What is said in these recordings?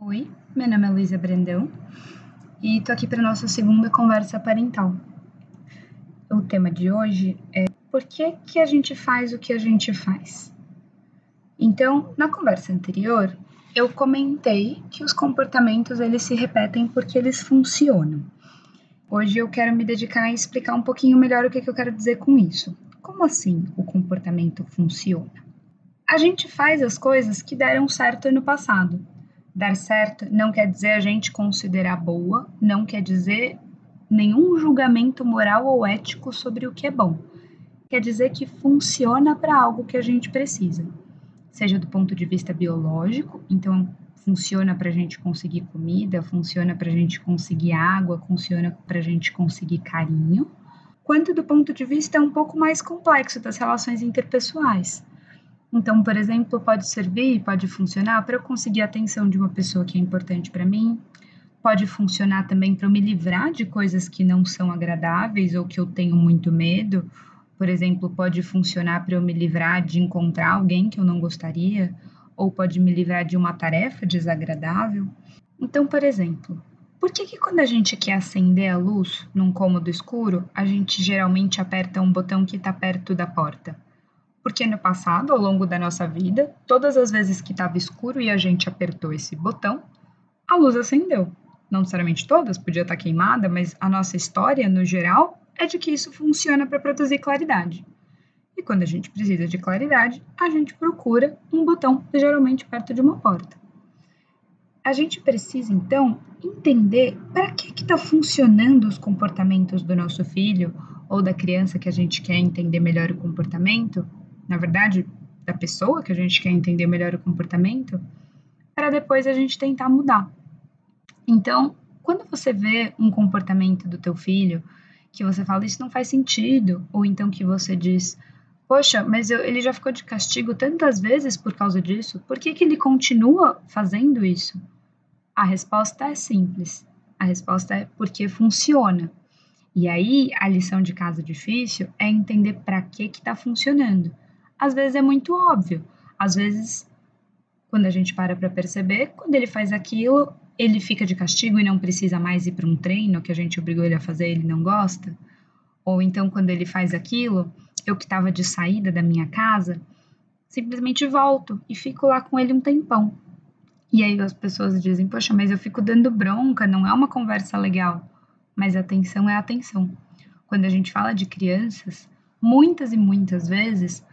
Oi, meu nome é Luísa Brandão e tô aqui para nossa segunda conversa parental. O tema de hoje é por que, que a gente faz o que a gente faz? Então, na conversa anterior, eu comentei que os comportamentos eles se repetem porque eles funcionam. Hoje eu quero me dedicar a explicar um pouquinho melhor o que, que eu quero dizer com isso. Como assim o comportamento funciona? A gente faz as coisas que deram certo no passado Dar certo não quer dizer a gente considerar boa, não quer dizer nenhum julgamento moral ou ético sobre o que é bom. Quer dizer que funciona para algo que a gente precisa. Seja do ponto de vista biológico, então funciona para a gente conseguir comida, funciona para a gente conseguir água, funciona para a gente conseguir carinho, quanto do ponto de vista um pouco mais complexo das relações interpessoais. Então, por exemplo, pode servir, pode funcionar para eu conseguir a atenção de uma pessoa que é importante para mim, pode funcionar também para eu me livrar de coisas que não são agradáveis ou que eu tenho muito medo. Por exemplo, pode funcionar para eu me livrar de encontrar alguém que eu não gostaria, ou pode me livrar de uma tarefa desagradável. Então, por exemplo, por que, que quando a gente quer acender a luz num cômodo escuro, a gente geralmente aperta um botão que está perto da porta? Porque no passado, ao longo da nossa vida, todas as vezes que estava escuro e a gente apertou esse botão, a luz acendeu. Não necessariamente todas, podia estar tá queimada, mas a nossa história, no geral, é de que isso funciona para produzir claridade. E quando a gente precisa de claridade, a gente procura um botão, geralmente perto de uma porta. A gente precisa, então, entender para que está funcionando os comportamentos do nosso filho ou da criança que a gente quer entender melhor o comportamento na verdade, da pessoa que a gente quer entender melhor o comportamento, para depois a gente tentar mudar. Então, quando você vê um comportamento do teu filho que você fala isso não faz sentido, ou então que você diz, poxa, mas eu, ele já ficou de castigo tantas vezes por causa disso, por que, que ele continua fazendo isso? A resposta é simples. A resposta é porque funciona. E aí, a lição de casa difícil é entender para que está funcionando às vezes é muito óbvio. Às vezes, quando a gente para para perceber, quando ele faz aquilo, ele fica de castigo e não precisa mais ir para um treino que a gente obrigou ele a fazer, ele não gosta. Ou então, quando ele faz aquilo, eu que estava de saída da minha casa, simplesmente volto e fico lá com ele um tempão. E aí as pessoas dizem: Poxa, mas eu fico dando bronca, não é uma conversa legal. Mas atenção é atenção. Quando a gente fala de crianças, muitas e muitas vezes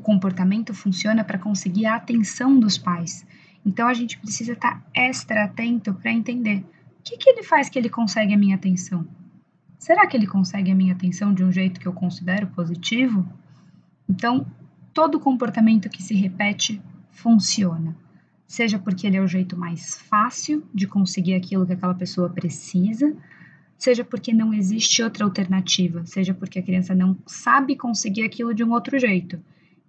o comportamento funciona para conseguir a atenção dos pais. Então a gente precisa estar tá extra atento para entender o que, que ele faz que ele consegue a minha atenção. Será que ele consegue a minha atenção de um jeito que eu considero positivo? Então, todo comportamento que se repete funciona. Seja porque ele é o jeito mais fácil de conseguir aquilo que aquela pessoa precisa, seja porque não existe outra alternativa, seja porque a criança não sabe conseguir aquilo de um outro jeito.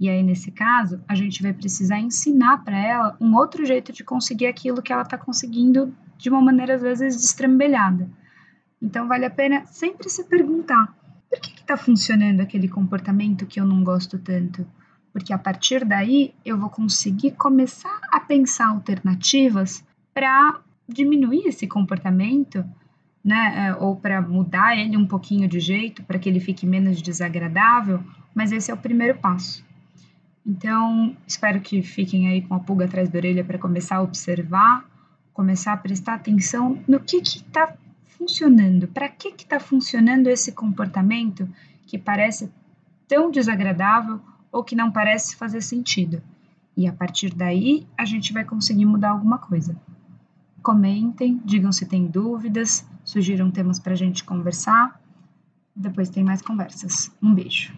E aí, nesse caso, a gente vai precisar ensinar para ela um outro jeito de conseguir aquilo que ela está conseguindo de uma maneira, às vezes, destrambelhada. Então, vale a pena sempre se perguntar: por que está funcionando aquele comportamento que eu não gosto tanto? Porque a partir daí eu vou conseguir começar a pensar alternativas para diminuir esse comportamento, né? É, ou para mudar ele um pouquinho de jeito, para que ele fique menos desagradável. Mas esse é o primeiro passo. Então, espero que fiquem aí com a pulga atrás da orelha para começar a observar, começar a prestar atenção no que está funcionando, para que está funcionando esse comportamento que parece tão desagradável ou que não parece fazer sentido. E a partir daí, a gente vai conseguir mudar alguma coisa. Comentem, digam se têm dúvidas, sugiram temas para a gente conversar. Depois tem mais conversas. Um beijo.